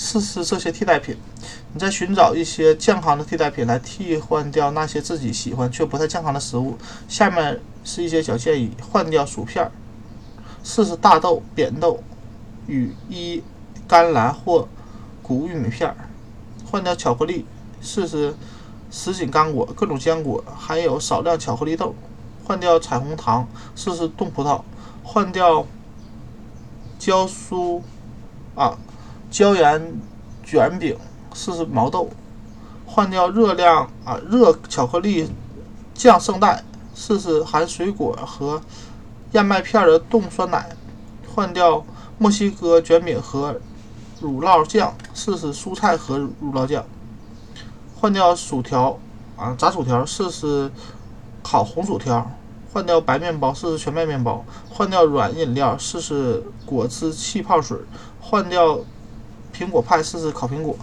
试试这些替代品。你在寻找一些健康的替代品来替换掉那些自己喜欢却不太健康的食物。下面是一些小建议：换掉薯片，试试大豆、扁豆与一甘蓝或谷玉米片；换掉巧克力，试试什锦干果、各种坚果，还有少量巧克力豆；换掉彩虹糖，试试冻葡萄；换掉焦酥啊椒盐卷饼。试试毛豆，换掉热量啊热巧克力酱圣代，试试含水果和燕麦片的冻酸奶，换掉墨西哥卷饼和乳酪酱，试试蔬菜和乳酪酱，换掉薯条啊炸薯条，试试烤红薯条，换掉白面包，试试全麦面包，换掉软饮料，试试果汁气泡水，换掉苹果派，试试烤苹果。